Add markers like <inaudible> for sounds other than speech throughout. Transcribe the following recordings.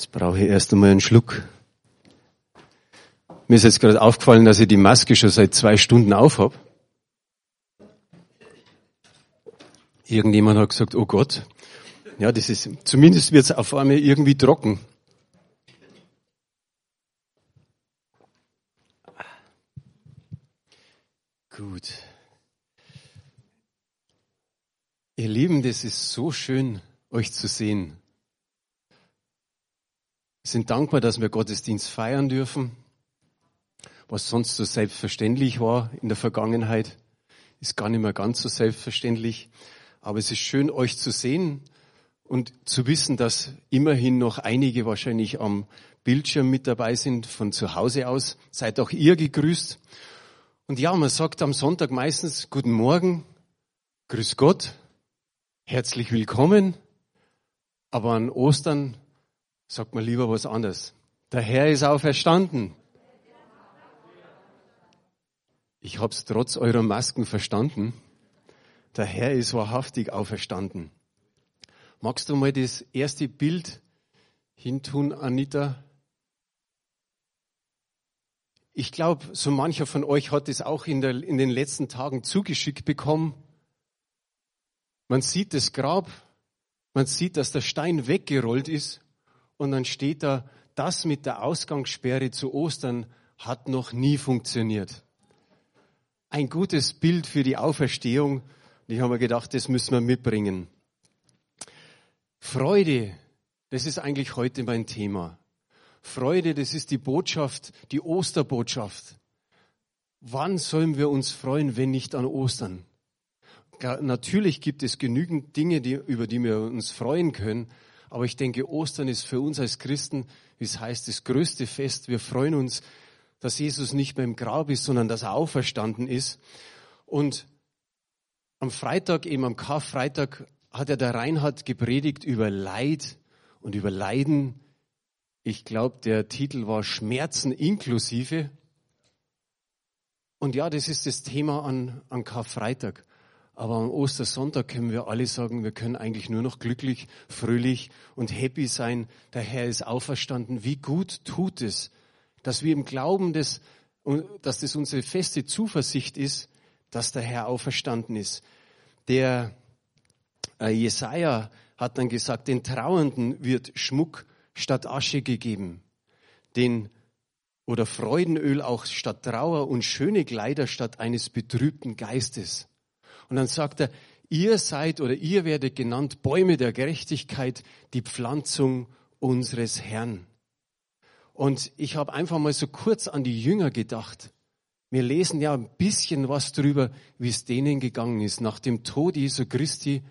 Jetzt brauche ich erst einmal einen Schluck. Mir ist jetzt gerade aufgefallen, dass ich die Maske schon seit zwei Stunden aufhab. Irgendjemand hat gesagt, oh Gott. Ja, das ist, zumindest wird es auf einmal irgendwie trocken. Gut. Ihr Lieben, das ist so schön, euch zu sehen. Sind dankbar, dass wir Gottesdienst feiern dürfen. Was sonst so selbstverständlich war in der Vergangenheit, ist gar nicht mehr ganz so selbstverständlich. Aber es ist schön, euch zu sehen und zu wissen, dass immerhin noch einige wahrscheinlich am Bildschirm mit dabei sind, von zu Hause aus. Seid auch ihr gegrüßt. Und ja, man sagt am Sonntag meistens Guten Morgen, Grüß Gott, herzlich willkommen. Aber an Ostern sagt man lieber was anderes. Der Herr ist auferstanden. Ich hab's trotz eurer Masken verstanden. Der Herr ist wahrhaftig auferstanden. Magst du mal das erste Bild hintun, Anita? Ich glaube, so mancher von euch hat es auch in, der, in den letzten Tagen zugeschickt bekommen. Man sieht das Grab, man sieht, dass der Stein weggerollt ist und dann steht da, das mit der Ausgangssperre zu Ostern hat noch nie funktioniert. Ein gutes Bild für die Auferstehung. Und ich habe mir gedacht, das müssen wir mitbringen. Freude, das ist eigentlich heute mein Thema. Freude, das ist die Botschaft, die Osterbotschaft. Wann sollen wir uns freuen, wenn nicht an Ostern? Natürlich gibt es genügend Dinge, die, über die wir uns freuen können, aber ich denke, Ostern ist für uns als Christen, wie es heißt, das größte Fest. Wir freuen uns, dass Jesus nicht mehr im Grab ist, sondern dass er auferstanden ist. Und am Freitag, eben am Karfreitag, hat er der Reinhard gepredigt über Leid und über Leiden. Ich glaube, der Titel war Schmerzen inklusive. Und ja, das ist das Thema an, an Karfreitag. Aber am Ostersonntag können wir alle sagen, wir können eigentlich nur noch glücklich, fröhlich und happy sein. Der Herr ist auferstanden. Wie gut tut es, dass wir im Glauben, des, dass das unsere feste Zuversicht ist, dass der Herr auferstanden ist. Der äh, Jesaja hat dann gesagt, den Trauernden wird Schmuck statt Asche gegeben. Den oder Freudenöl auch statt Trauer und schöne Kleider statt eines betrübten Geistes. Und dann sagt er, ihr seid oder ihr werdet genannt Bäume der Gerechtigkeit, die Pflanzung unseres Herrn. Und ich habe einfach mal so kurz an die Jünger gedacht. Wir lesen ja ein bisschen was drüber, wie es denen gegangen ist nach dem Tod Jesu Christi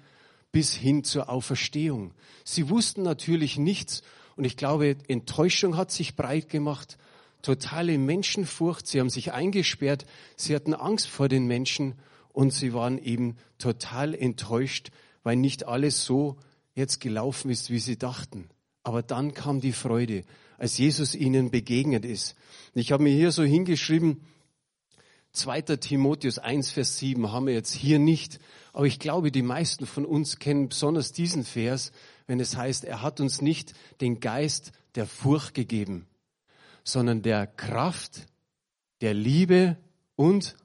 bis hin zur Auferstehung. Sie wussten natürlich nichts und ich glaube, Enttäuschung hat sich breit gemacht, totale Menschenfurcht, sie haben sich eingesperrt, sie hatten Angst vor den Menschen und sie waren eben total enttäuscht, weil nicht alles so jetzt gelaufen ist, wie sie dachten. Aber dann kam die Freude, als Jesus ihnen begegnet ist. Ich habe mir hier so hingeschrieben, 2. Timotheus 1, Vers 7 haben wir jetzt hier nicht, aber ich glaube, die meisten von uns kennen besonders diesen Vers, wenn es heißt, er hat uns nicht den Geist der Furcht gegeben, sondern der Kraft, der Liebe und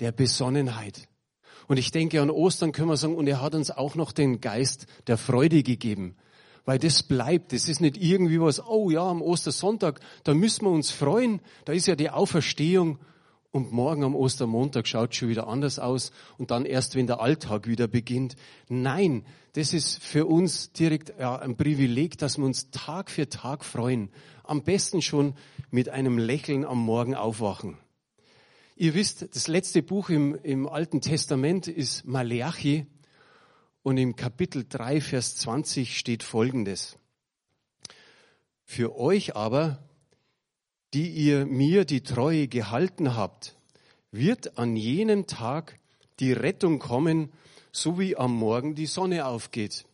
der Besonnenheit. Und ich denke, an Ostern können wir sagen, und er hat uns auch noch den Geist der Freude gegeben. Weil das bleibt, das ist nicht irgendwie was, oh ja, am Ostersonntag, da müssen wir uns freuen, da ist ja die Auferstehung und morgen am Ostermontag schaut schon wieder anders aus und dann erst, wenn der Alltag wieder beginnt. Nein, das ist für uns direkt ja, ein Privileg, dass wir uns Tag für Tag freuen. Am besten schon mit einem Lächeln am Morgen aufwachen. Ihr wisst, das letzte Buch im, im Alten Testament ist Maleachi und im Kapitel 3, Vers 20 steht Folgendes. Für euch aber, die ihr mir die Treue gehalten habt, wird an jenem Tag die Rettung kommen, so wie am Morgen die Sonne aufgeht.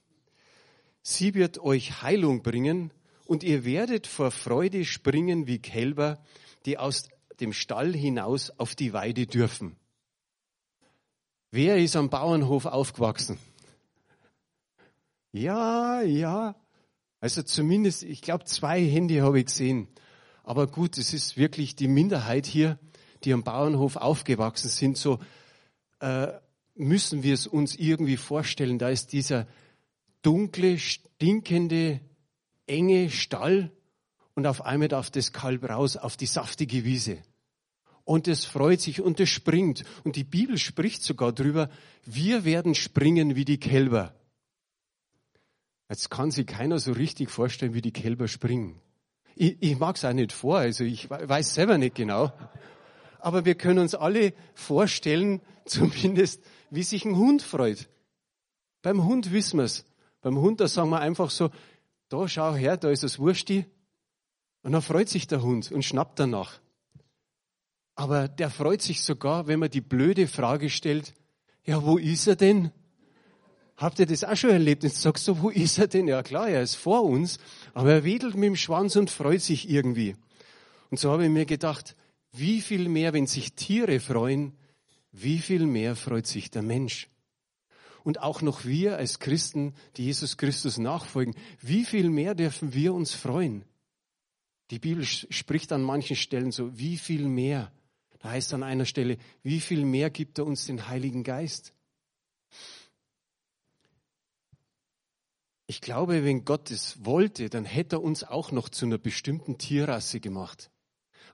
Sie wird euch Heilung bringen und ihr werdet vor Freude springen wie Kälber, die aus dem Stall hinaus auf die Weide dürfen. Wer ist am Bauernhof aufgewachsen? Ja, ja. Also zumindest, ich glaube, zwei Hände habe ich gesehen. Aber gut, es ist wirklich die Minderheit hier, die am Bauernhof aufgewachsen sind. So äh, müssen wir es uns irgendwie vorstellen. Da ist dieser dunkle, stinkende, enge Stall und auf einmal darf das Kalb raus auf die saftige Wiese. Und es freut sich und es springt. Und die Bibel spricht sogar drüber, wir werden springen wie die Kälber. Jetzt kann sich keiner so richtig vorstellen, wie die Kälber springen. Ich, ich mag es auch nicht vor, also ich weiß selber nicht genau. Aber wir können uns alle vorstellen, <laughs> zumindest, wie sich ein Hund freut. Beim Hund wissen wir es. Beim Hund, da sagen wir einfach so, da schau her, da ist das Wursti. Und dann freut sich der Hund und schnappt danach. Aber der freut sich sogar, wenn man die blöde Frage stellt, ja, wo ist er denn? Habt ihr das auch schon erlebt? Jetzt sagst du, wo ist er denn? Ja klar, er ist vor uns, aber er wedelt mit dem Schwanz und freut sich irgendwie. Und so habe ich mir gedacht, wie viel mehr, wenn sich Tiere freuen, wie viel mehr freut sich der Mensch? Und auch noch wir als Christen, die Jesus Christus nachfolgen, wie viel mehr dürfen wir uns freuen? Die Bibel spricht an manchen Stellen so, wie viel mehr? Da heißt an einer Stelle, wie viel mehr gibt er uns den Heiligen Geist? Ich glaube, wenn Gott es wollte, dann hätte er uns auch noch zu einer bestimmten Tierrasse gemacht.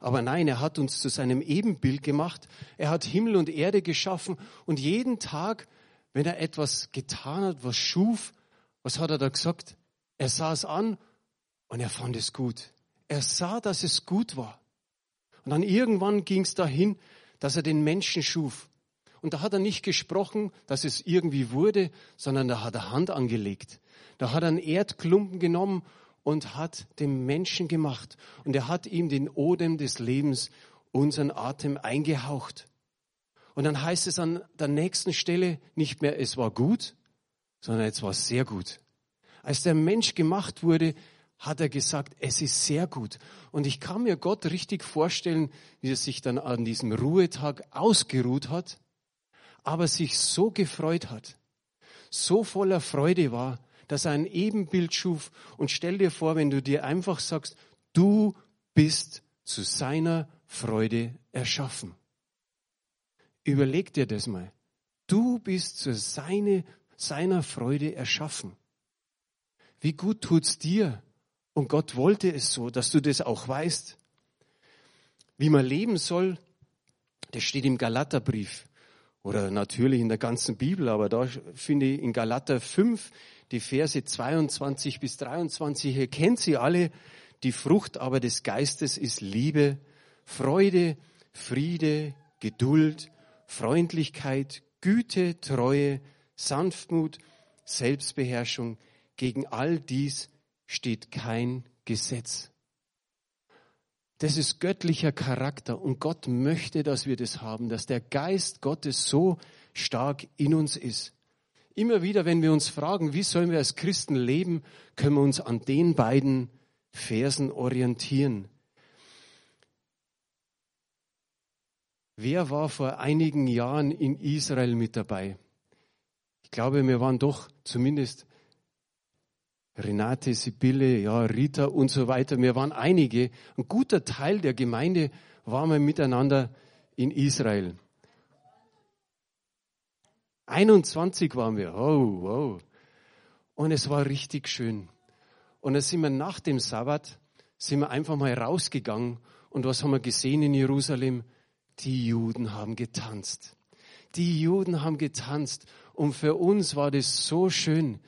Aber nein, er hat uns zu seinem Ebenbild gemacht. Er hat Himmel und Erde geschaffen und jeden Tag, wenn er etwas getan hat, was schuf, was hat er da gesagt? Er sah es an und er fand es gut. Er sah, dass es gut war. Und dann irgendwann ging es dahin, dass er den Menschen schuf. Und da hat er nicht gesprochen, dass es irgendwie wurde, sondern da hat er Hand angelegt. Da hat er einen Erdklumpen genommen und hat dem Menschen gemacht. Und er hat ihm den Odem des Lebens, unseren Atem eingehaucht. Und dann heißt es an der nächsten Stelle nicht mehr, es war gut, sondern es war sehr gut. Als der Mensch gemacht wurde, hat er gesagt, es ist sehr gut. Und ich kann mir Gott richtig vorstellen, wie er sich dann an diesem Ruhetag ausgeruht hat, aber sich so gefreut hat, so voller Freude war, dass er ein Ebenbild schuf. Und stell dir vor, wenn du dir einfach sagst, du bist zu seiner Freude erschaffen. Überleg dir das mal. Du bist zu seine, seiner Freude erschaffen. Wie gut tut's dir? Und Gott wollte es so, dass du das auch weißt. Wie man leben soll, das steht im Galaterbrief oder natürlich in der ganzen Bibel, aber da finde ich in Galater 5 die Verse 22 bis 23, ihr kennt sie alle. Die Frucht aber des Geistes ist Liebe, Freude, Friede, Geduld, Freundlichkeit, Güte, Treue, Sanftmut, Selbstbeherrschung. Gegen all dies steht kein Gesetz. Das ist göttlicher Charakter und Gott möchte, dass wir das haben, dass der Geist Gottes so stark in uns ist. Immer wieder, wenn wir uns fragen, wie sollen wir als Christen leben, können wir uns an den beiden Versen orientieren. Wer war vor einigen Jahren in Israel mit dabei? Ich glaube, wir waren doch zumindest Renate, Sibylle, ja, Rita und so weiter. Wir waren einige. Ein guter Teil der Gemeinde waren wir miteinander in Israel. 21 waren wir. Oh, wow. Und es war richtig schön. Und dann sind wir nach dem Sabbat, sind wir einfach mal rausgegangen. Und was haben wir gesehen in Jerusalem? Die Juden haben getanzt. Die Juden haben getanzt. Und für uns war das so schön.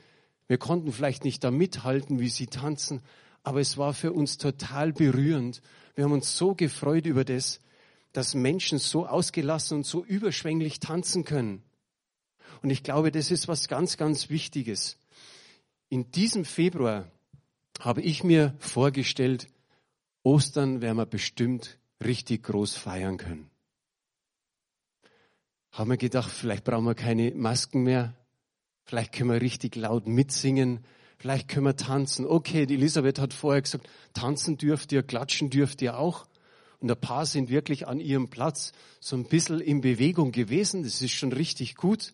Wir konnten vielleicht nicht da mithalten, wie sie tanzen, aber es war für uns total berührend. Wir haben uns so gefreut über das, dass Menschen so ausgelassen und so überschwänglich tanzen können. Und ich glaube, das ist was ganz, ganz Wichtiges. In diesem Februar habe ich mir vorgestellt, Ostern werden wir bestimmt richtig groß feiern können. Haben wir gedacht, vielleicht brauchen wir keine Masken mehr, vielleicht können wir richtig laut mitsingen, vielleicht können wir tanzen. Okay, die Elisabeth hat vorher gesagt, tanzen dürft ihr, klatschen dürft ihr auch. Und ein paar sind wirklich an ihrem Platz so ein bisschen in Bewegung gewesen. Das ist schon richtig gut.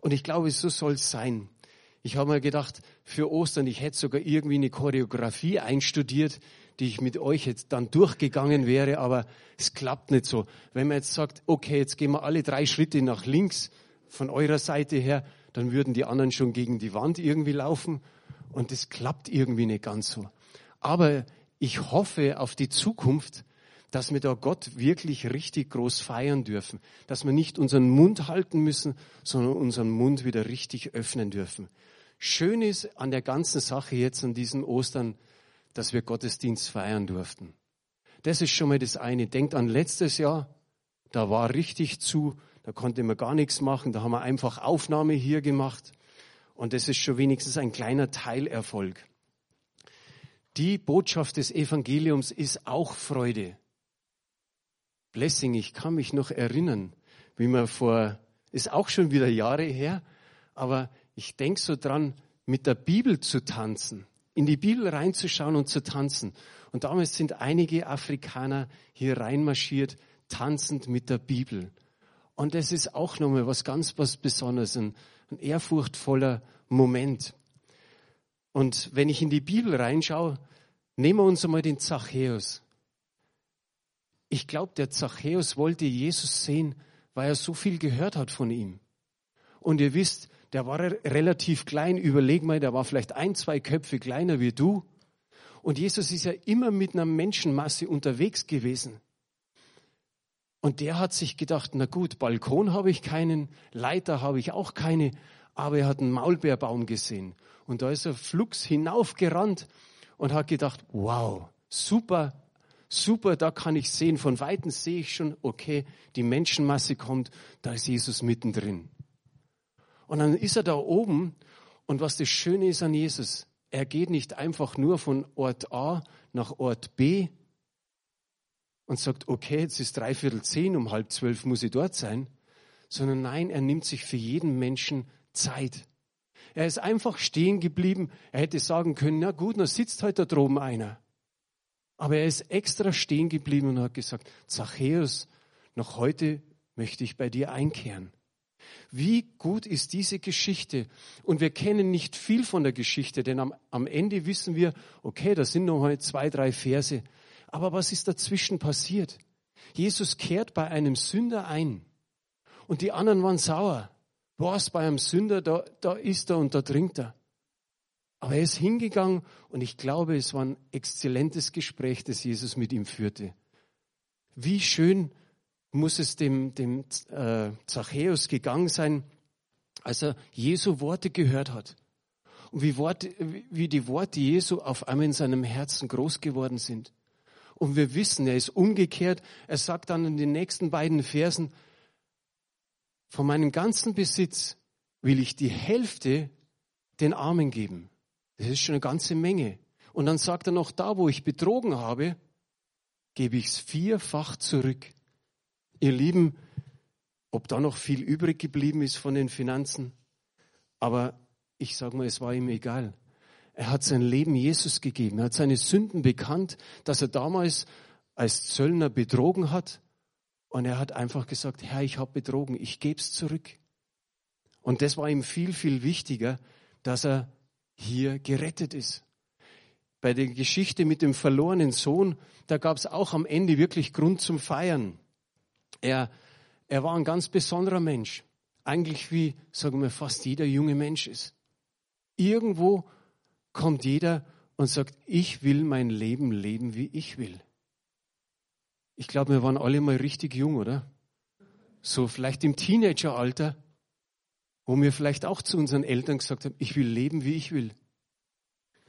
Und ich glaube, so soll es sein. Ich habe mir gedacht, für Ostern, ich hätte sogar irgendwie eine Choreografie einstudiert, die ich mit euch jetzt dann durchgegangen wäre, aber es klappt nicht so. Wenn man jetzt sagt, okay, jetzt gehen wir alle drei Schritte nach links von eurer Seite her, dann würden die anderen schon gegen die Wand irgendwie laufen und das klappt irgendwie nicht ganz so. Aber ich hoffe auf die Zukunft, dass wir da Gott wirklich richtig groß feiern dürfen, dass wir nicht unseren Mund halten müssen, sondern unseren Mund wieder richtig öffnen dürfen. Schön ist an der ganzen Sache jetzt an diesem Ostern, dass wir Gottesdienst feiern durften. Das ist schon mal das eine. Denkt an letztes Jahr, da war richtig zu, da konnte man gar nichts machen, da haben wir einfach Aufnahme hier gemacht und das ist schon wenigstens ein kleiner Teilerfolg. Die Botschaft des Evangeliums ist auch Freude. Blessing, ich kann mich noch erinnern, wie man vor, ist auch schon wieder Jahre her, aber ich denke so dran, mit der Bibel zu tanzen, in die Bibel reinzuschauen und zu tanzen. Und damals sind einige Afrikaner hier reinmarschiert, tanzend mit der Bibel. Und das ist auch nochmal was ganz was Besonderes, ein, ein ehrfurchtvoller Moment. Und wenn ich in die Bibel reinschaue, nehmen wir uns einmal den Zachäus. Ich glaube, der Zachäus wollte Jesus sehen, weil er so viel gehört hat von ihm. Und ihr wisst, der war relativ klein. Überleg mal, der war vielleicht ein, zwei Köpfe kleiner wie du. Und Jesus ist ja immer mit einer Menschenmasse unterwegs gewesen. Und der hat sich gedacht, na gut, Balkon habe ich keinen, Leiter habe ich auch keine, aber er hat einen Maulbeerbaum gesehen. Und da ist er flugs hinaufgerannt und hat gedacht, wow, super, super, da kann ich sehen, von Weitem sehe ich schon, okay, die Menschenmasse kommt, da ist Jesus mittendrin. Und dann ist er da oben und was das Schöne ist an Jesus, er geht nicht einfach nur von Ort A nach Ort B und sagt, okay, jetzt ist dreiviertel zehn, um halb zwölf muss ich dort sein, sondern nein, er nimmt sich für jeden Menschen Zeit. Er ist einfach stehen geblieben. Er hätte sagen können, na gut, da sitzt heute da droben einer. Aber er ist extra stehen geblieben und hat gesagt, Zachäus, noch heute möchte ich bei dir einkehren. Wie gut ist diese Geschichte? Und wir kennen nicht viel von der Geschichte, denn am, am Ende wissen wir, okay, da sind noch mal zwei, drei Verse. Aber was ist dazwischen passiert? Jesus kehrt bei einem Sünder ein. Und die anderen waren sauer. Was bei einem Sünder, da, da ist er und da trinkt er. Aber er ist hingegangen und ich glaube, es war ein exzellentes Gespräch, das Jesus mit ihm führte. Wie schön muss es dem, dem äh, Zachäus gegangen sein, als er Jesu Worte gehört hat. Und wie, Worte, wie die Worte Jesu auf einmal in seinem Herzen groß geworden sind. Und wir wissen, er ist umgekehrt. Er sagt dann in den nächsten beiden Versen, von meinem ganzen Besitz will ich die Hälfte den Armen geben. Das ist schon eine ganze Menge. Und dann sagt er noch, da wo ich betrogen habe, gebe ich es vierfach zurück. Ihr Lieben, ob da noch viel übrig geblieben ist von den Finanzen, aber ich sage mal, es war ihm egal. Er hat sein Leben Jesus gegeben. Er hat seine Sünden bekannt, dass er damals als Zöllner betrogen hat. Und er hat einfach gesagt, Herr, ich habe betrogen, ich gebe es zurück. Und das war ihm viel, viel wichtiger, dass er hier gerettet ist. Bei der Geschichte mit dem verlorenen Sohn, da gab es auch am Ende wirklich Grund zum Feiern. Er, er war ein ganz besonderer Mensch. Eigentlich wie, sagen wir, fast jeder junge Mensch ist. Irgendwo kommt jeder und sagt, ich will mein Leben leben, wie ich will. Ich glaube, wir waren alle mal richtig jung, oder? So vielleicht im Teenageralter wo wir vielleicht auch zu unseren Eltern gesagt haben, ich will leben, wie ich will.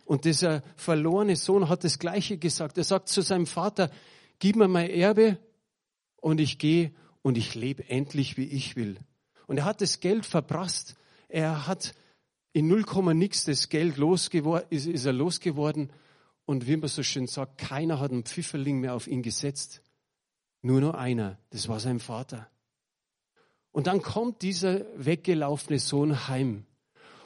Und dieser verlorene Sohn hat das Gleiche gesagt. Er sagt zu seinem Vater, gib mir mein Erbe und ich gehe und ich lebe endlich, wie ich will. Und er hat das Geld verprasst. Er hat in 0, nix das Geld losgeworden, ist, ist er losgeworden. Und wie man so schön sagt, keiner hat einen Pfifferling mehr auf ihn gesetzt. Nur noch einer. Das war sein Vater. Und dann kommt dieser weggelaufene Sohn heim.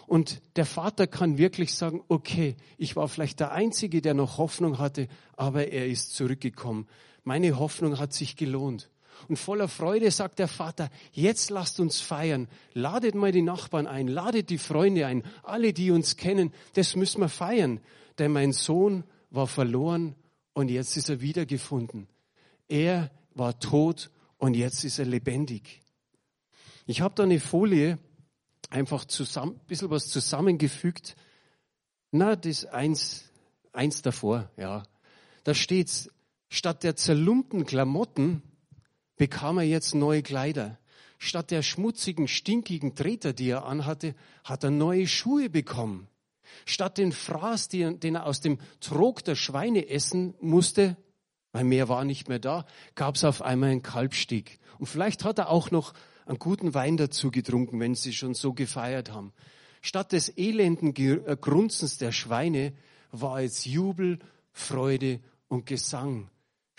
Und der Vater kann wirklich sagen, okay, ich war vielleicht der Einzige, der noch Hoffnung hatte, aber er ist zurückgekommen. Meine Hoffnung hat sich gelohnt. Und voller Freude sagt der Vater, jetzt lasst uns feiern. Ladet mal die Nachbarn ein, ladet die Freunde ein, alle, die uns kennen. Das müssen wir feiern. Denn mein Sohn war verloren und jetzt ist er wiedergefunden. Er war tot und jetzt ist er lebendig. Ich habe da eine Folie einfach ein bisschen was zusammengefügt. Na, das eins, eins davor, ja. Da steht's, statt der zerlumpten Klamotten bekam er jetzt neue Kleider. Statt der schmutzigen, stinkigen Treter, die er anhatte, hat er neue Schuhe bekommen. Statt den Fraß, den er aus dem Trog der Schweine essen musste, weil mehr war nicht mehr da, gab es auf einmal einen Kalbsteg. Und vielleicht hat er auch noch einen guten Wein dazu getrunken, wenn sie schon so gefeiert haben. Statt des elenden äh, Grunzens der Schweine war es Jubel, Freude und Gesang.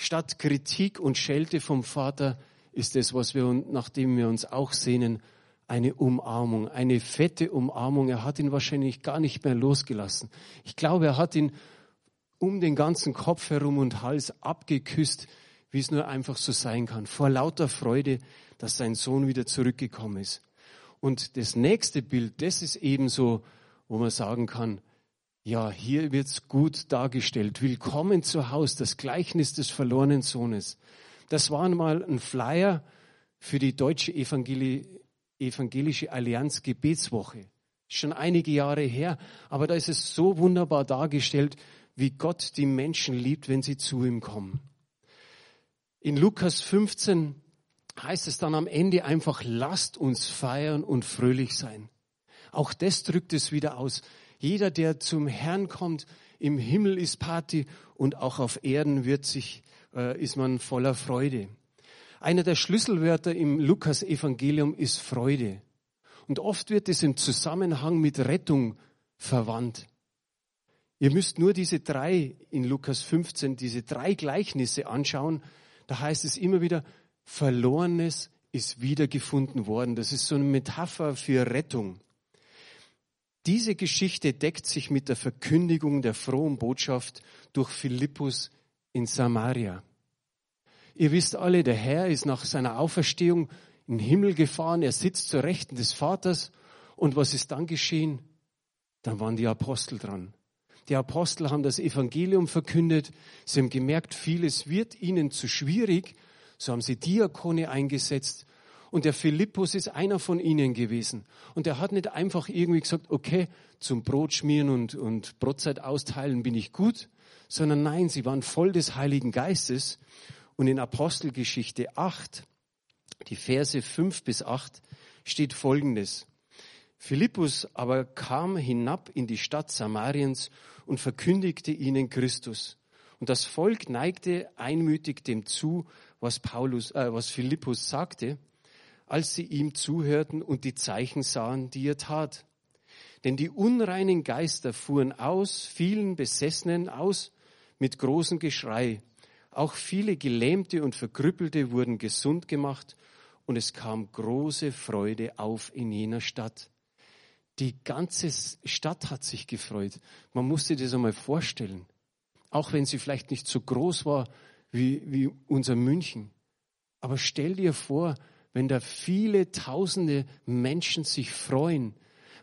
Statt Kritik und Schelte vom Vater ist es, was wir, nachdem wir uns auch sehnen, eine Umarmung, eine fette Umarmung. Er hat ihn wahrscheinlich gar nicht mehr losgelassen. Ich glaube, er hat ihn um den ganzen Kopf herum und Hals abgeküsst, wie es nur einfach so sein kann, vor lauter Freude, dass sein Sohn wieder zurückgekommen ist. Und das nächste Bild, das ist ebenso, wo man sagen kann, ja, hier wird's gut dargestellt. Willkommen zu Haus, das Gleichnis des verlorenen Sohnes. Das war mal ein Flyer für die Deutsche Evangeli Evangelische Allianz Gebetswoche. Schon einige Jahre her, aber da ist es so wunderbar dargestellt, wie Gott die Menschen liebt, wenn sie zu ihm kommen. In Lukas 15 heißt es dann am Ende einfach, lasst uns feiern und fröhlich sein. Auch das drückt es wieder aus. Jeder, der zum Herrn kommt, im Himmel ist Party und auch auf Erden wird sich, äh, ist man voller Freude. Einer der Schlüsselwörter im Lukas Evangelium ist Freude. Und oft wird es im Zusammenhang mit Rettung verwandt. Ihr müsst nur diese drei in Lukas 15, diese drei Gleichnisse anschauen. Da heißt es immer wieder, Verlorenes ist wiedergefunden worden. Das ist so eine Metapher für Rettung. Diese Geschichte deckt sich mit der Verkündigung der frohen Botschaft durch Philippus in Samaria. Ihr wisst alle, der Herr ist nach seiner Auferstehung in den Himmel gefahren, er sitzt zur Rechten des Vaters. Und was ist dann geschehen? Dann waren die Apostel dran. Die Apostel haben das Evangelium verkündet. Sie haben gemerkt, vieles wird ihnen zu schwierig. So haben sie Diakone eingesetzt. Und der Philippus ist einer von ihnen gewesen. Und er hat nicht einfach irgendwie gesagt, okay, zum Brot schmieren und, und Brotzeit austeilen bin ich gut, sondern nein, sie waren voll des Heiligen Geistes. Und in Apostelgeschichte 8, die Verse 5 bis 8, steht Folgendes. Philippus aber kam hinab in die Stadt Samariens und verkündigte ihnen Christus. Und das Volk neigte einmütig dem zu, was Paulus, äh, was Philippus sagte, als sie ihm zuhörten und die Zeichen sahen, die er tat. Denn die unreinen Geister fuhren aus, vielen Besessenen aus, mit großem Geschrei. Auch viele Gelähmte und Verkrüppelte wurden gesund gemacht und es kam große Freude auf in jener Stadt. Die ganze Stadt hat sich gefreut. Man musste das einmal vorstellen. Auch wenn sie vielleicht nicht so groß war wie, wie unser München. Aber stell dir vor, wenn da viele tausende Menschen sich freuen,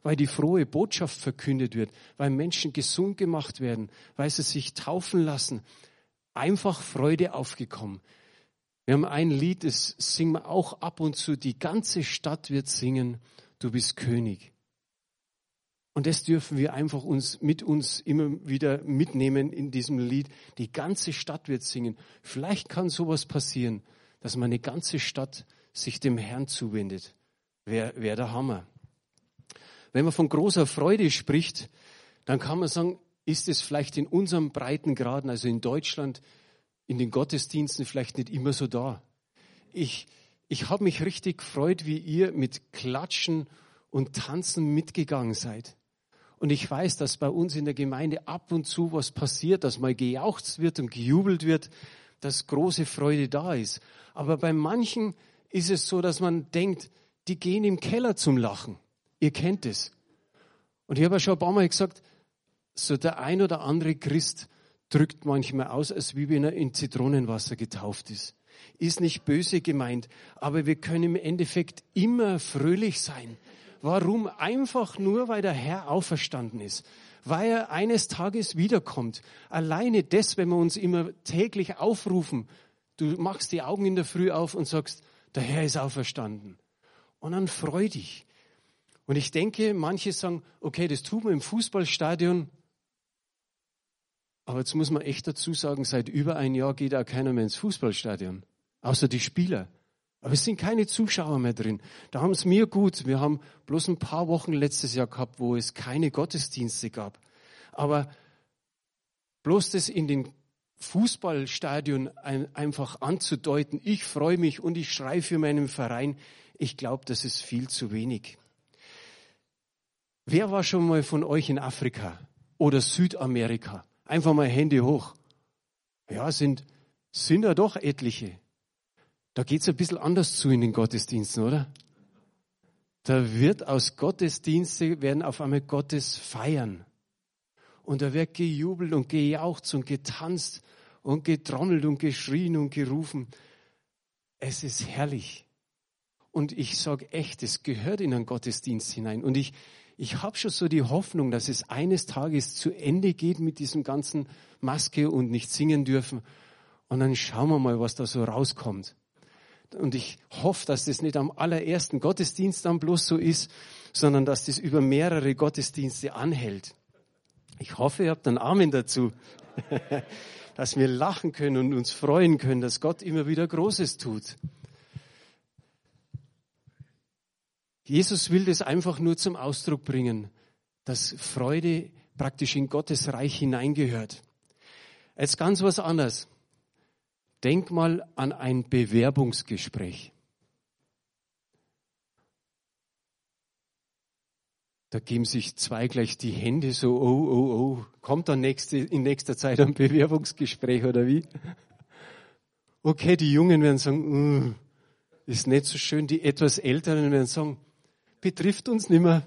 weil die frohe Botschaft verkündet wird, weil Menschen gesund gemacht werden, weil sie sich taufen lassen. Einfach Freude aufgekommen. Wir haben ein Lied, das singen wir auch ab und zu. Die ganze Stadt wird singen, du bist König. Und das dürfen wir einfach uns mit uns immer wieder mitnehmen in diesem Lied. Die ganze Stadt wird singen. Vielleicht kann sowas passieren, dass meine ganze Stadt sich dem Herrn zuwendet. Wäre wär der Hammer. Wenn man von großer Freude spricht, dann kann man sagen, ist es vielleicht in unserem Breitengraden, also in Deutschland, in den Gottesdiensten vielleicht nicht immer so da. Ich, ich habe mich richtig gefreut, wie ihr mit Klatschen und Tanzen mitgegangen seid. Und ich weiß, dass bei uns in der Gemeinde ab und zu was passiert, dass mal gejauchzt wird und gejubelt wird, dass große Freude da ist. Aber bei manchen ist es so, dass man denkt, die gehen im Keller zum Lachen. Ihr kennt es. Und ich habe ja schon ein paar Mal gesagt, so der ein oder andere Christ drückt manchmal aus, als wie wenn er in Zitronenwasser getauft ist. ist nicht böse gemeint, aber wir können im Endeffekt immer fröhlich sein. Warum? Einfach nur, weil der Herr auferstanden ist, weil er eines Tages wiederkommt. Alleine das, wenn wir uns immer täglich aufrufen, du machst die Augen in der Früh auf und sagst, der Herr ist auferstanden. Und dann freu dich. Und ich denke, manche sagen, okay, das tun wir im Fußballstadion. Aber jetzt muss man echt dazu sagen, seit über ein Jahr geht auch keiner mehr ins Fußballstadion. Außer die Spieler. Aber es sind keine Zuschauer mehr drin. Da haben es mir gut. Wir haben bloß ein paar Wochen letztes Jahr gehabt, wo es keine Gottesdienste gab. Aber bloß das in den Fußballstadion einfach anzudeuten, ich freue mich und ich schreie für meinen Verein, ich glaube, das ist viel zu wenig. Wer war schon mal von euch in Afrika oder Südamerika? Einfach mal Hände hoch. Ja, sind, sind ja doch etliche. Da geht's ein bisschen anders zu in den Gottesdiensten, oder? Da wird aus Gottesdienste werden auf einmal Gottes feiern. Und da wird gejubelt und gejaucht und getanzt und getrommelt und geschrien und gerufen. Es ist herrlich. Und ich sage echt, es gehört in einen Gottesdienst hinein. Und ich, ich habe schon so die Hoffnung, dass es eines Tages zu Ende geht mit diesem ganzen Maske und nicht singen dürfen. Und dann schauen wir mal, was da so rauskommt. Und ich hoffe, dass das nicht am allerersten Gottesdienst dann bloß so ist, sondern dass das über mehrere Gottesdienste anhält. Ich hoffe, ihr habt einen Amen dazu, <laughs> dass wir lachen können und uns freuen können, dass Gott immer wieder Großes tut. Jesus will das einfach nur zum Ausdruck bringen, dass Freude praktisch in Gottes Reich hineingehört. Jetzt ganz was anderes. Denk mal an ein Bewerbungsgespräch. Da geben sich zwei gleich die Hände so, oh, oh, oh. Kommt dann nächste, in nächster Zeit ein <laughs> Bewerbungsgespräch oder wie? Okay, die Jungen werden sagen, uh, ist nicht so schön. Die etwas Älteren werden sagen, betrifft uns nicht mehr.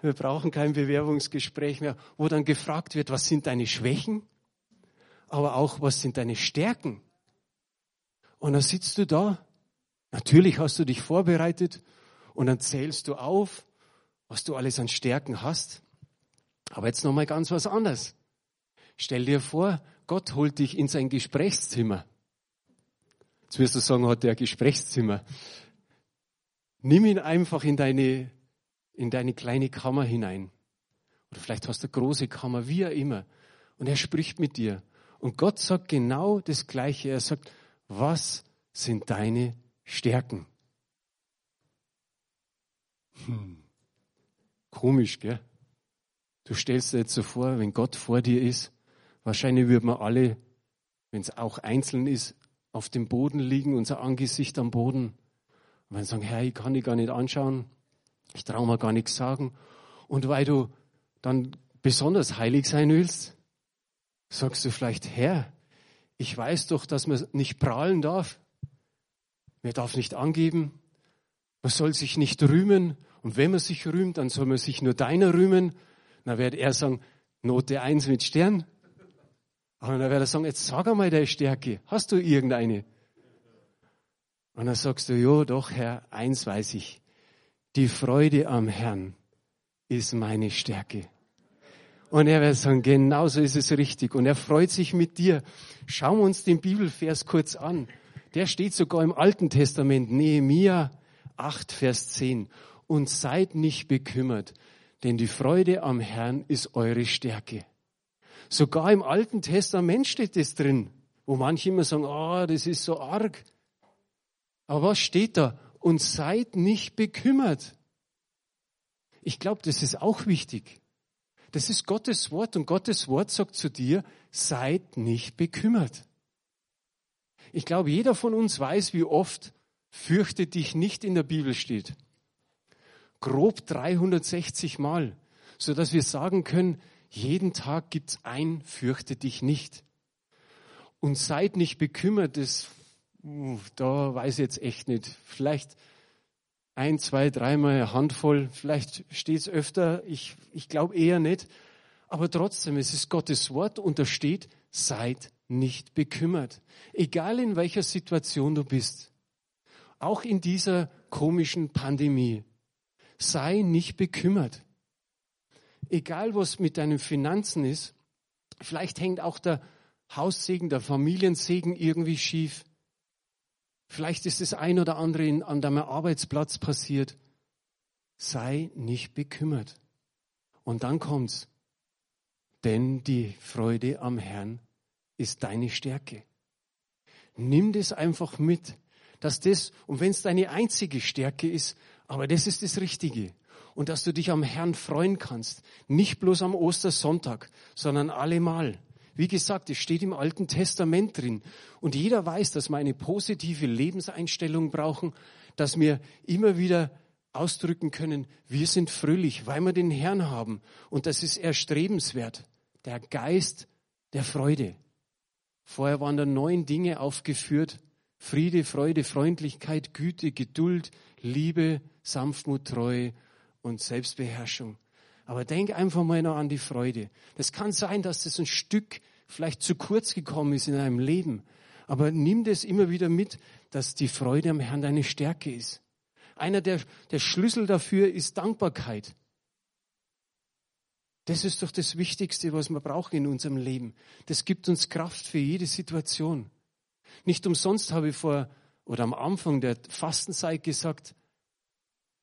Wir brauchen kein Bewerbungsgespräch mehr, wo dann gefragt wird, was sind deine Schwächen, aber auch, was sind deine Stärken? Und dann sitzt du da, natürlich hast du dich vorbereitet und dann zählst du auf, was du alles an Stärken hast. Aber jetzt nochmal ganz was anderes. Stell dir vor, Gott holt dich in sein Gesprächszimmer. Jetzt wirst du sagen, hat der Gesprächszimmer. Nimm ihn einfach in deine, in deine kleine Kammer hinein. Oder vielleicht hast du eine große Kammer, wie er immer. Und er spricht mit dir. Und Gott sagt genau das Gleiche. Er sagt, was sind deine Stärken? Hm. Komisch, gell? Du stellst dir jetzt so vor, wenn Gott vor dir ist, wahrscheinlich würden wir alle, wenn es auch einzeln ist, auf dem Boden liegen, unser Angesicht am Boden und wenn sagen, Herr, ich kann dich gar nicht anschauen, ich traue mir gar nichts sagen. Und weil du dann besonders heilig sein willst, sagst du vielleicht, Herr, ich weiß doch, dass man nicht prahlen darf. Man darf nicht angeben. Man soll sich nicht rühmen. Und wenn man sich rühmt, dann soll man sich nur deiner rühmen. Dann wird er sagen, Note 1 mit Stern. Aber dann wird er sagen, jetzt sag einmal deine Stärke. Hast du irgendeine? Und dann sagst du, jo, doch, Herr, eins weiß ich. Die Freude am Herrn ist meine Stärke. Und er wird sagen, genau so ist es richtig. Und er freut sich mit dir. Schauen wir uns den Bibelvers kurz an. Der steht sogar im Alten Testament, Nehemia 8, Vers 10. Und seid nicht bekümmert, denn die Freude am Herrn ist eure Stärke. Sogar im Alten Testament steht das drin, wo manche immer sagen, ah, oh, das ist so arg. Aber was steht da? Und seid nicht bekümmert. Ich glaube, das ist auch wichtig. Das ist Gottes Wort und Gottes Wort sagt zu dir, seid nicht bekümmert. Ich glaube, jeder von uns weiß, wie oft fürchte dich nicht in der Bibel steht. Grob 360 Mal, so dass wir sagen können, jeden Tag gibt's ein fürchte dich nicht. Und seid nicht bekümmert, das da weiß ich jetzt echt nicht. Vielleicht ein, zwei, dreimal eine Handvoll, vielleicht steht es öfter, ich, ich glaube eher nicht. Aber trotzdem, es ist Gottes Wort und da steht, seid nicht bekümmert. Egal in welcher Situation du bist. Auch in dieser komischen Pandemie. Sei nicht bekümmert. Egal was mit deinen Finanzen ist, vielleicht hängt auch der Haussegen, der Familiensegen irgendwie schief. Vielleicht ist das ein oder andere an deinem Arbeitsplatz passiert. Sei nicht bekümmert. Und dann kommt's. Denn die Freude am Herrn ist deine Stärke. Nimm das einfach mit, dass das, und wenn es deine einzige Stärke ist, aber das ist das Richtige. Und dass du dich am Herrn freuen kannst. Nicht bloß am Ostersonntag, sondern allemal. Wie gesagt, es steht im Alten Testament drin. Und jeder weiß, dass wir eine positive Lebenseinstellung brauchen, dass wir immer wieder ausdrücken können, wir sind fröhlich, weil wir den Herrn haben. Und das ist erstrebenswert. Der Geist der Freude. Vorher waren da neun Dinge aufgeführt. Friede, Freude, Freundlichkeit, Güte, Geduld, Liebe, Sanftmut, Treue und Selbstbeherrschung. Aber denk einfach mal noch an die Freude. Das kann sein, dass das ein Stück vielleicht zu kurz gekommen ist in deinem Leben. Aber nimm das immer wieder mit, dass die Freude am Herrn deine Stärke ist. Einer der, der Schlüssel dafür ist Dankbarkeit. Das ist doch das Wichtigste, was wir brauchen in unserem Leben. Das gibt uns Kraft für jede Situation. Nicht umsonst habe ich vor oder am Anfang der Fastenzeit gesagt,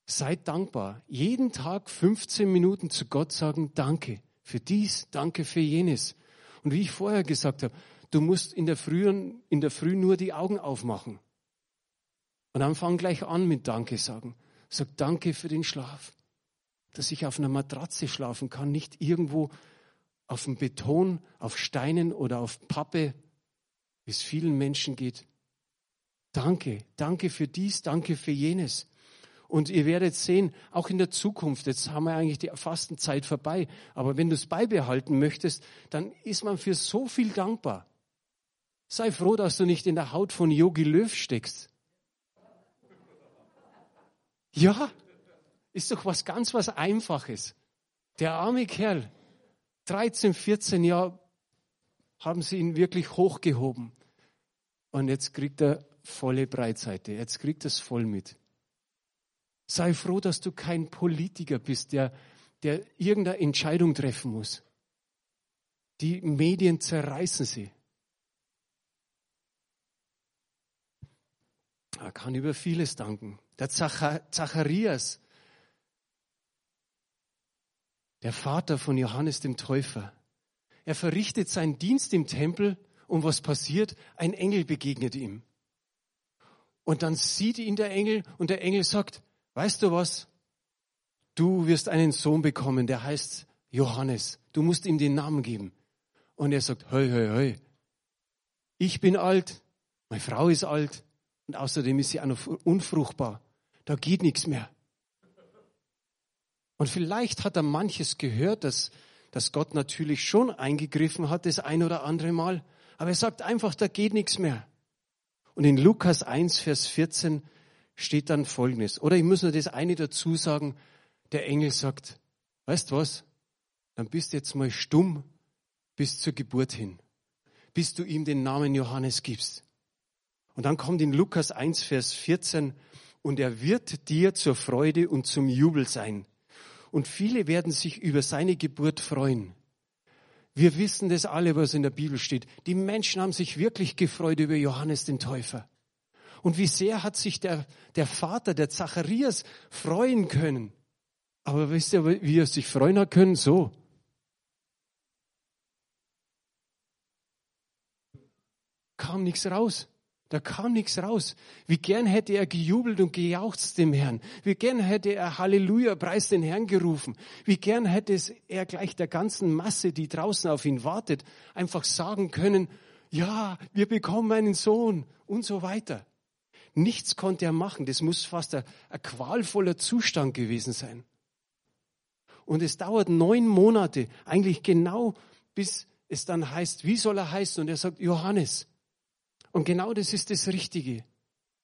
seid dankbar. Jeden Tag 15 Minuten zu Gott sagen, danke für dies, danke für jenes. Und wie ich vorher gesagt habe, du musst in der Früh, in der Früh nur die Augen aufmachen. Und dann fang gleich an mit Danke sagen. Sag Danke für den Schlaf. Dass ich auf einer Matratze schlafen kann, nicht irgendwo auf dem Beton, auf Steinen oder auf Pappe, wie es vielen Menschen geht. Danke, danke für dies, danke für jenes. Und ihr werdet sehen, auch in der Zukunft, jetzt haben wir eigentlich die Fastenzeit vorbei, aber wenn du es beibehalten möchtest, dann ist man für so viel dankbar. Sei froh, dass du nicht in der Haut von Yogi Löw steckst. Ja, ist doch was ganz was Einfaches. Der arme Kerl, 13, 14 Jahre haben sie ihn wirklich hochgehoben. Und jetzt kriegt er volle Breitseite. Jetzt kriegt er es voll mit. Sei froh, dass du kein Politiker bist, der, der irgendeine Entscheidung treffen muss. Die Medien zerreißen sie. Er kann über vieles danken. Der Zacharias, der Vater von Johannes dem Täufer, er verrichtet seinen Dienst im Tempel und was passiert? Ein Engel begegnet ihm. Und dann sieht ihn der Engel und der Engel sagt, weißt du was? Du wirst einen Sohn bekommen, der heißt Johannes. Du musst ihm den Namen geben. Und er sagt, hoi, hoi, hoi. Ich bin alt, meine Frau ist alt und außerdem ist sie auch noch unfruchtbar da geht nichts mehr. Und vielleicht hat er manches gehört, dass, dass Gott natürlich schon eingegriffen hat, das ein oder andere Mal. Aber er sagt einfach, da geht nichts mehr. Und in Lukas 1, Vers 14 steht dann Folgendes. Oder ich muss nur das eine dazu sagen. Der Engel sagt, weißt was? Dann bist jetzt mal stumm bis zur Geburt hin. Bis du ihm den Namen Johannes gibst. Und dann kommt in Lukas 1, Vers 14, und er wird dir zur Freude und zum Jubel sein. Und viele werden sich über seine Geburt freuen. Wir wissen das alle, was in der Bibel steht. Die Menschen haben sich wirklich gefreut über Johannes den Täufer. Und wie sehr hat sich der, der Vater, der Zacharias, freuen können. Aber wisst ihr, wie er sich freuen hat können? So. Kam nichts raus. Da kam nichts raus. Wie gern hätte er gejubelt und gejauchzt dem Herrn. Wie gern hätte er Halleluja, preis den Herrn gerufen. Wie gern hätte es er gleich der ganzen Masse, die draußen auf ihn wartet, einfach sagen können, ja, wir bekommen einen Sohn und so weiter. Nichts konnte er machen. Das muss fast ein, ein qualvoller Zustand gewesen sein. Und es dauert neun Monate, eigentlich genau, bis es dann heißt, wie soll er heißen? Und er sagt, Johannes. Und genau das ist das Richtige.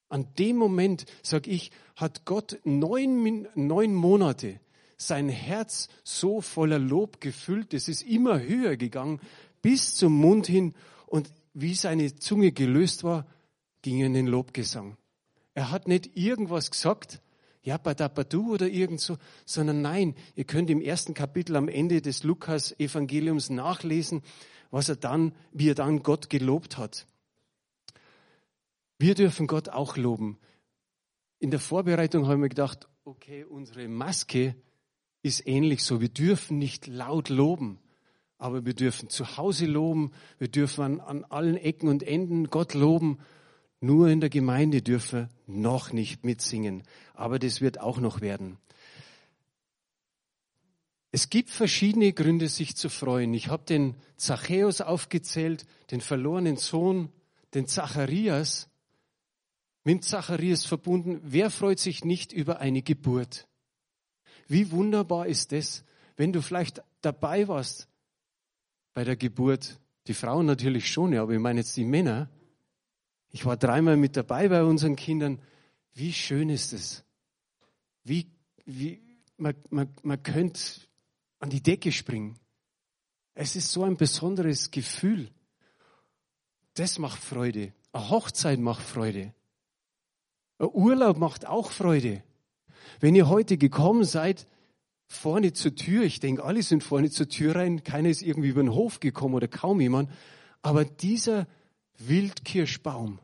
An dem Moment, sag ich, hat Gott neun, neun Monate sein Herz so voller Lob gefüllt, es ist immer höher gegangen, bis zum Mund hin. Und wie seine Zunge gelöst war, ging er in den Lobgesang. Er hat nicht irgendwas gesagt, ja, badabadu oder irgend so, sondern nein, ihr könnt im ersten Kapitel am Ende des Lukas-Evangeliums nachlesen, was er dann, wie er dann Gott gelobt hat. Wir dürfen Gott auch loben. In der Vorbereitung haben wir gedacht, okay, unsere Maske ist ähnlich so. Wir dürfen nicht laut loben, aber wir dürfen zu Hause loben, wir dürfen an, an allen Ecken und Enden Gott loben. Nur in der Gemeinde dürfen wir noch nicht mitsingen, aber das wird auch noch werden. Es gibt verschiedene Gründe, sich zu freuen. Ich habe den Zachäus aufgezählt, den verlorenen Sohn, den Zacharias. Mit Zacharias verbunden, wer freut sich nicht über eine Geburt? Wie wunderbar ist das, wenn du vielleicht dabei warst bei der Geburt. Die Frauen natürlich schon, ja, aber ich meine jetzt die Männer. Ich war dreimal mit dabei bei unseren Kindern. Wie schön ist es? Wie, wie, man, man, man könnte an die Decke springen. Es ist so ein besonderes Gefühl. Das macht Freude. Eine Hochzeit macht Freude. Ein Urlaub macht auch Freude. Wenn ihr heute gekommen seid, vorne zur Tür, ich denke, alle sind vorne zur Tür rein, keiner ist irgendwie über den Hof gekommen oder kaum jemand, aber dieser Wildkirschbaum,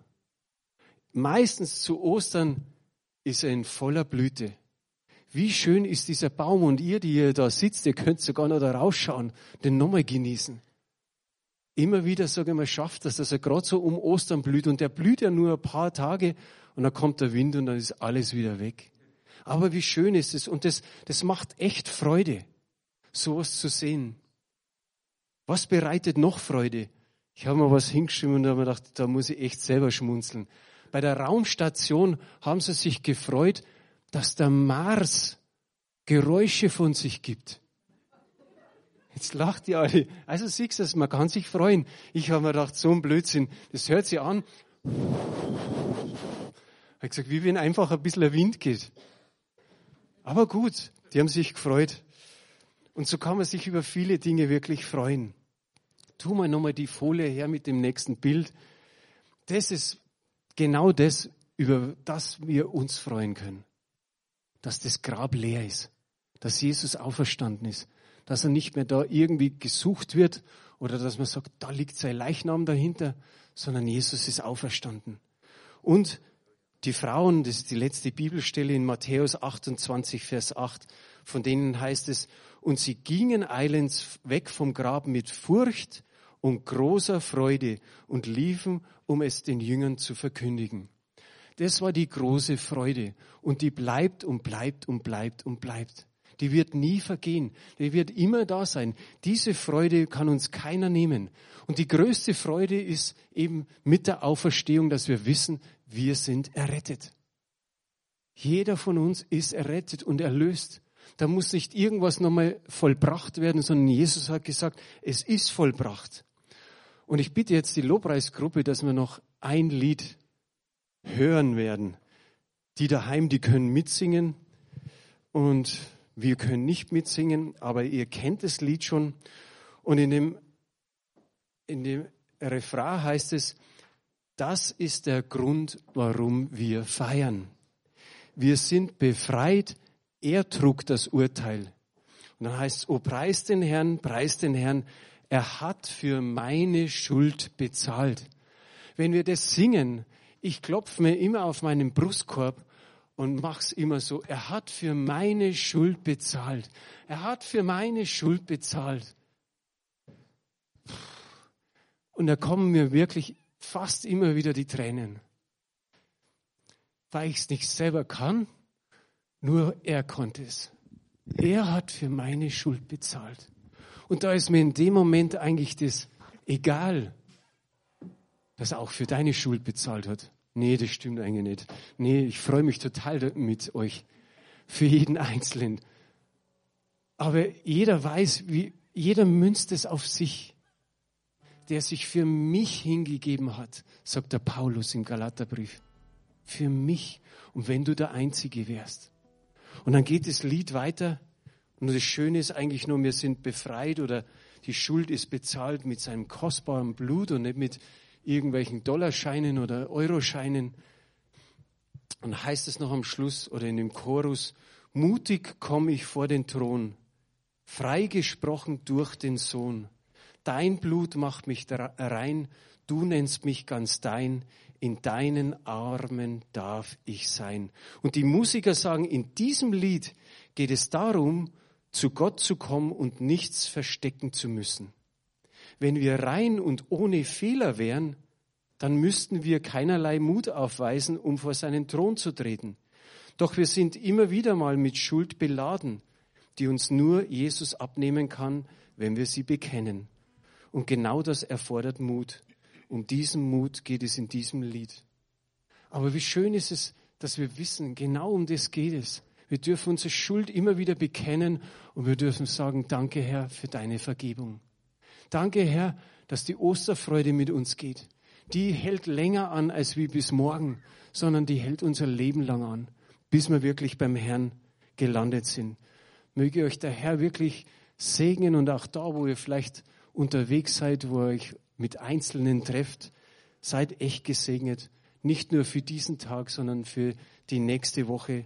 meistens zu Ostern ist er in voller Blüte. Wie schön ist dieser Baum und ihr, die ihr da sitzt, ihr könnt sogar noch da rausschauen, den nochmal genießen. Immer wieder, sage ich mal, schafft das, dass er gerade so um Ostern blüht und der blüht ja nur ein paar Tage und dann kommt der Wind und dann ist alles wieder weg. Aber wie schön ist es und das, das macht echt Freude, sowas zu sehen. Was bereitet noch Freude? Ich habe mir was hingeschrieben und habe mir gedacht, da muss ich echt selber schmunzeln. Bei der Raumstation haben sie sich gefreut, dass der Mars Geräusche von sich gibt. Jetzt lacht ihr alle. Also siehst du es, man kann sich freuen. Ich habe mir gedacht, so ein Blödsinn. Das hört sich an. Ich habe gesagt, wie wenn einfach ein bisschen der Wind geht. Aber gut, die haben sich gefreut. Und so kann man sich über viele Dinge wirklich freuen. Tu mal nochmal die Folie her mit dem nächsten Bild. Das ist genau das, über das wir uns freuen können dass das Grab leer ist, dass Jesus auferstanden ist, dass er nicht mehr da irgendwie gesucht wird oder dass man sagt, da liegt sein Leichnam dahinter, sondern Jesus ist auferstanden. Und die Frauen, das ist die letzte Bibelstelle in Matthäus 28, Vers 8, von denen heißt es, und sie gingen eilends weg vom Grab mit Furcht und großer Freude und liefen, um es den Jüngern zu verkündigen. Das war die große Freude. Und die bleibt und bleibt und bleibt und bleibt. Die wird nie vergehen. Die wird immer da sein. Diese Freude kann uns keiner nehmen. Und die größte Freude ist eben mit der Auferstehung, dass wir wissen, wir sind errettet. Jeder von uns ist errettet und erlöst. Da muss nicht irgendwas nochmal vollbracht werden, sondern Jesus hat gesagt, es ist vollbracht. Und ich bitte jetzt die Lobpreisgruppe, dass wir noch ein Lied hören werden. Die daheim, die können mitsingen und wir können nicht mitsingen, aber ihr kennt das Lied schon. Und in dem, in dem Refrain heißt es, das ist der Grund, warum wir feiern. Wir sind befreit, er trug das Urteil. Und dann heißt es, oh, preis den Herrn, preis den Herrn, er hat für meine Schuld bezahlt. Wenn wir das singen, ich klopfe mir immer auf meinen Brustkorb und mach's immer so. Er hat für meine Schuld bezahlt. Er hat für meine Schuld bezahlt. Und da kommen mir wirklich fast immer wieder die Tränen. Weil ich es nicht selber kann, nur er konnte es. Er hat für meine Schuld bezahlt. Und da ist mir in dem Moment eigentlich das egal, dass er auch für deine Schuld bezahlt hat. Nee, das stimmt eigentlich nicht. Nee, ich freue mich total mit euch. Für jeden Einzelnen. Aber jeder weiß, wie, jeder münzt es auf sich. Der sich für mich hingegeben hat, sagt der Paulus im Galaterbrief. Für mich. Und wenn du der Einzige wärst. Und dann geht das Lied weiter. Und das Schöne ist eigentlich nur, wir sind befreit oder die Schuld ist bezahlt mit seinem kostbaren Blut und nicht mit irgendwelchen Dollarscheinen oder Euroscheinen. Und heißt es noch am Schluss oder in dem Chorus, mutig komme ich vor den Thron, freigesprochen durch den Sohn. Dein Blut macht mich rein, du nennst mich ganz dein, in deinen Armen darf ich sein. Und die Musiker sagen, in diesem Lied geht es darum, zu Gott zu kommen und nichts verstecken zu müssen. Wenn wir rein und ohne Fehler wären, dann müssten wir keinerlei Mut aufweisen, um vor seinen Thron zu treten. Doch wir sind immer wieder mal mit Schuld beladen, die uns nur Jesus abnehmen kann, wenn wir sie bekennen. Und genau das erfordert Mut. Um diesen Mut geht es in diesem Lied. Aber wie schön ist es, dass wir wissen, genau um das geht es. Wir dürfen unsere Schuld immer wieder bekennen und wir dürfen sagen, danke Herr für deine Vergebung. Danke Herr, dass die Osterfreude mit uns geht. Die hält länger an als wie bis morgen, sondern die hält unser Leben lang an, bis wir wirklich beim Herrn gelandet sind. Möge euch der Herr wirklich segnen und auch da, wo ihr vielleicht unterwegs seid, wo ihr euch mit Einzelnen trefft, seid echt gesegnet. Nicht nur für diesen Tag, sondern für die nächste Woche.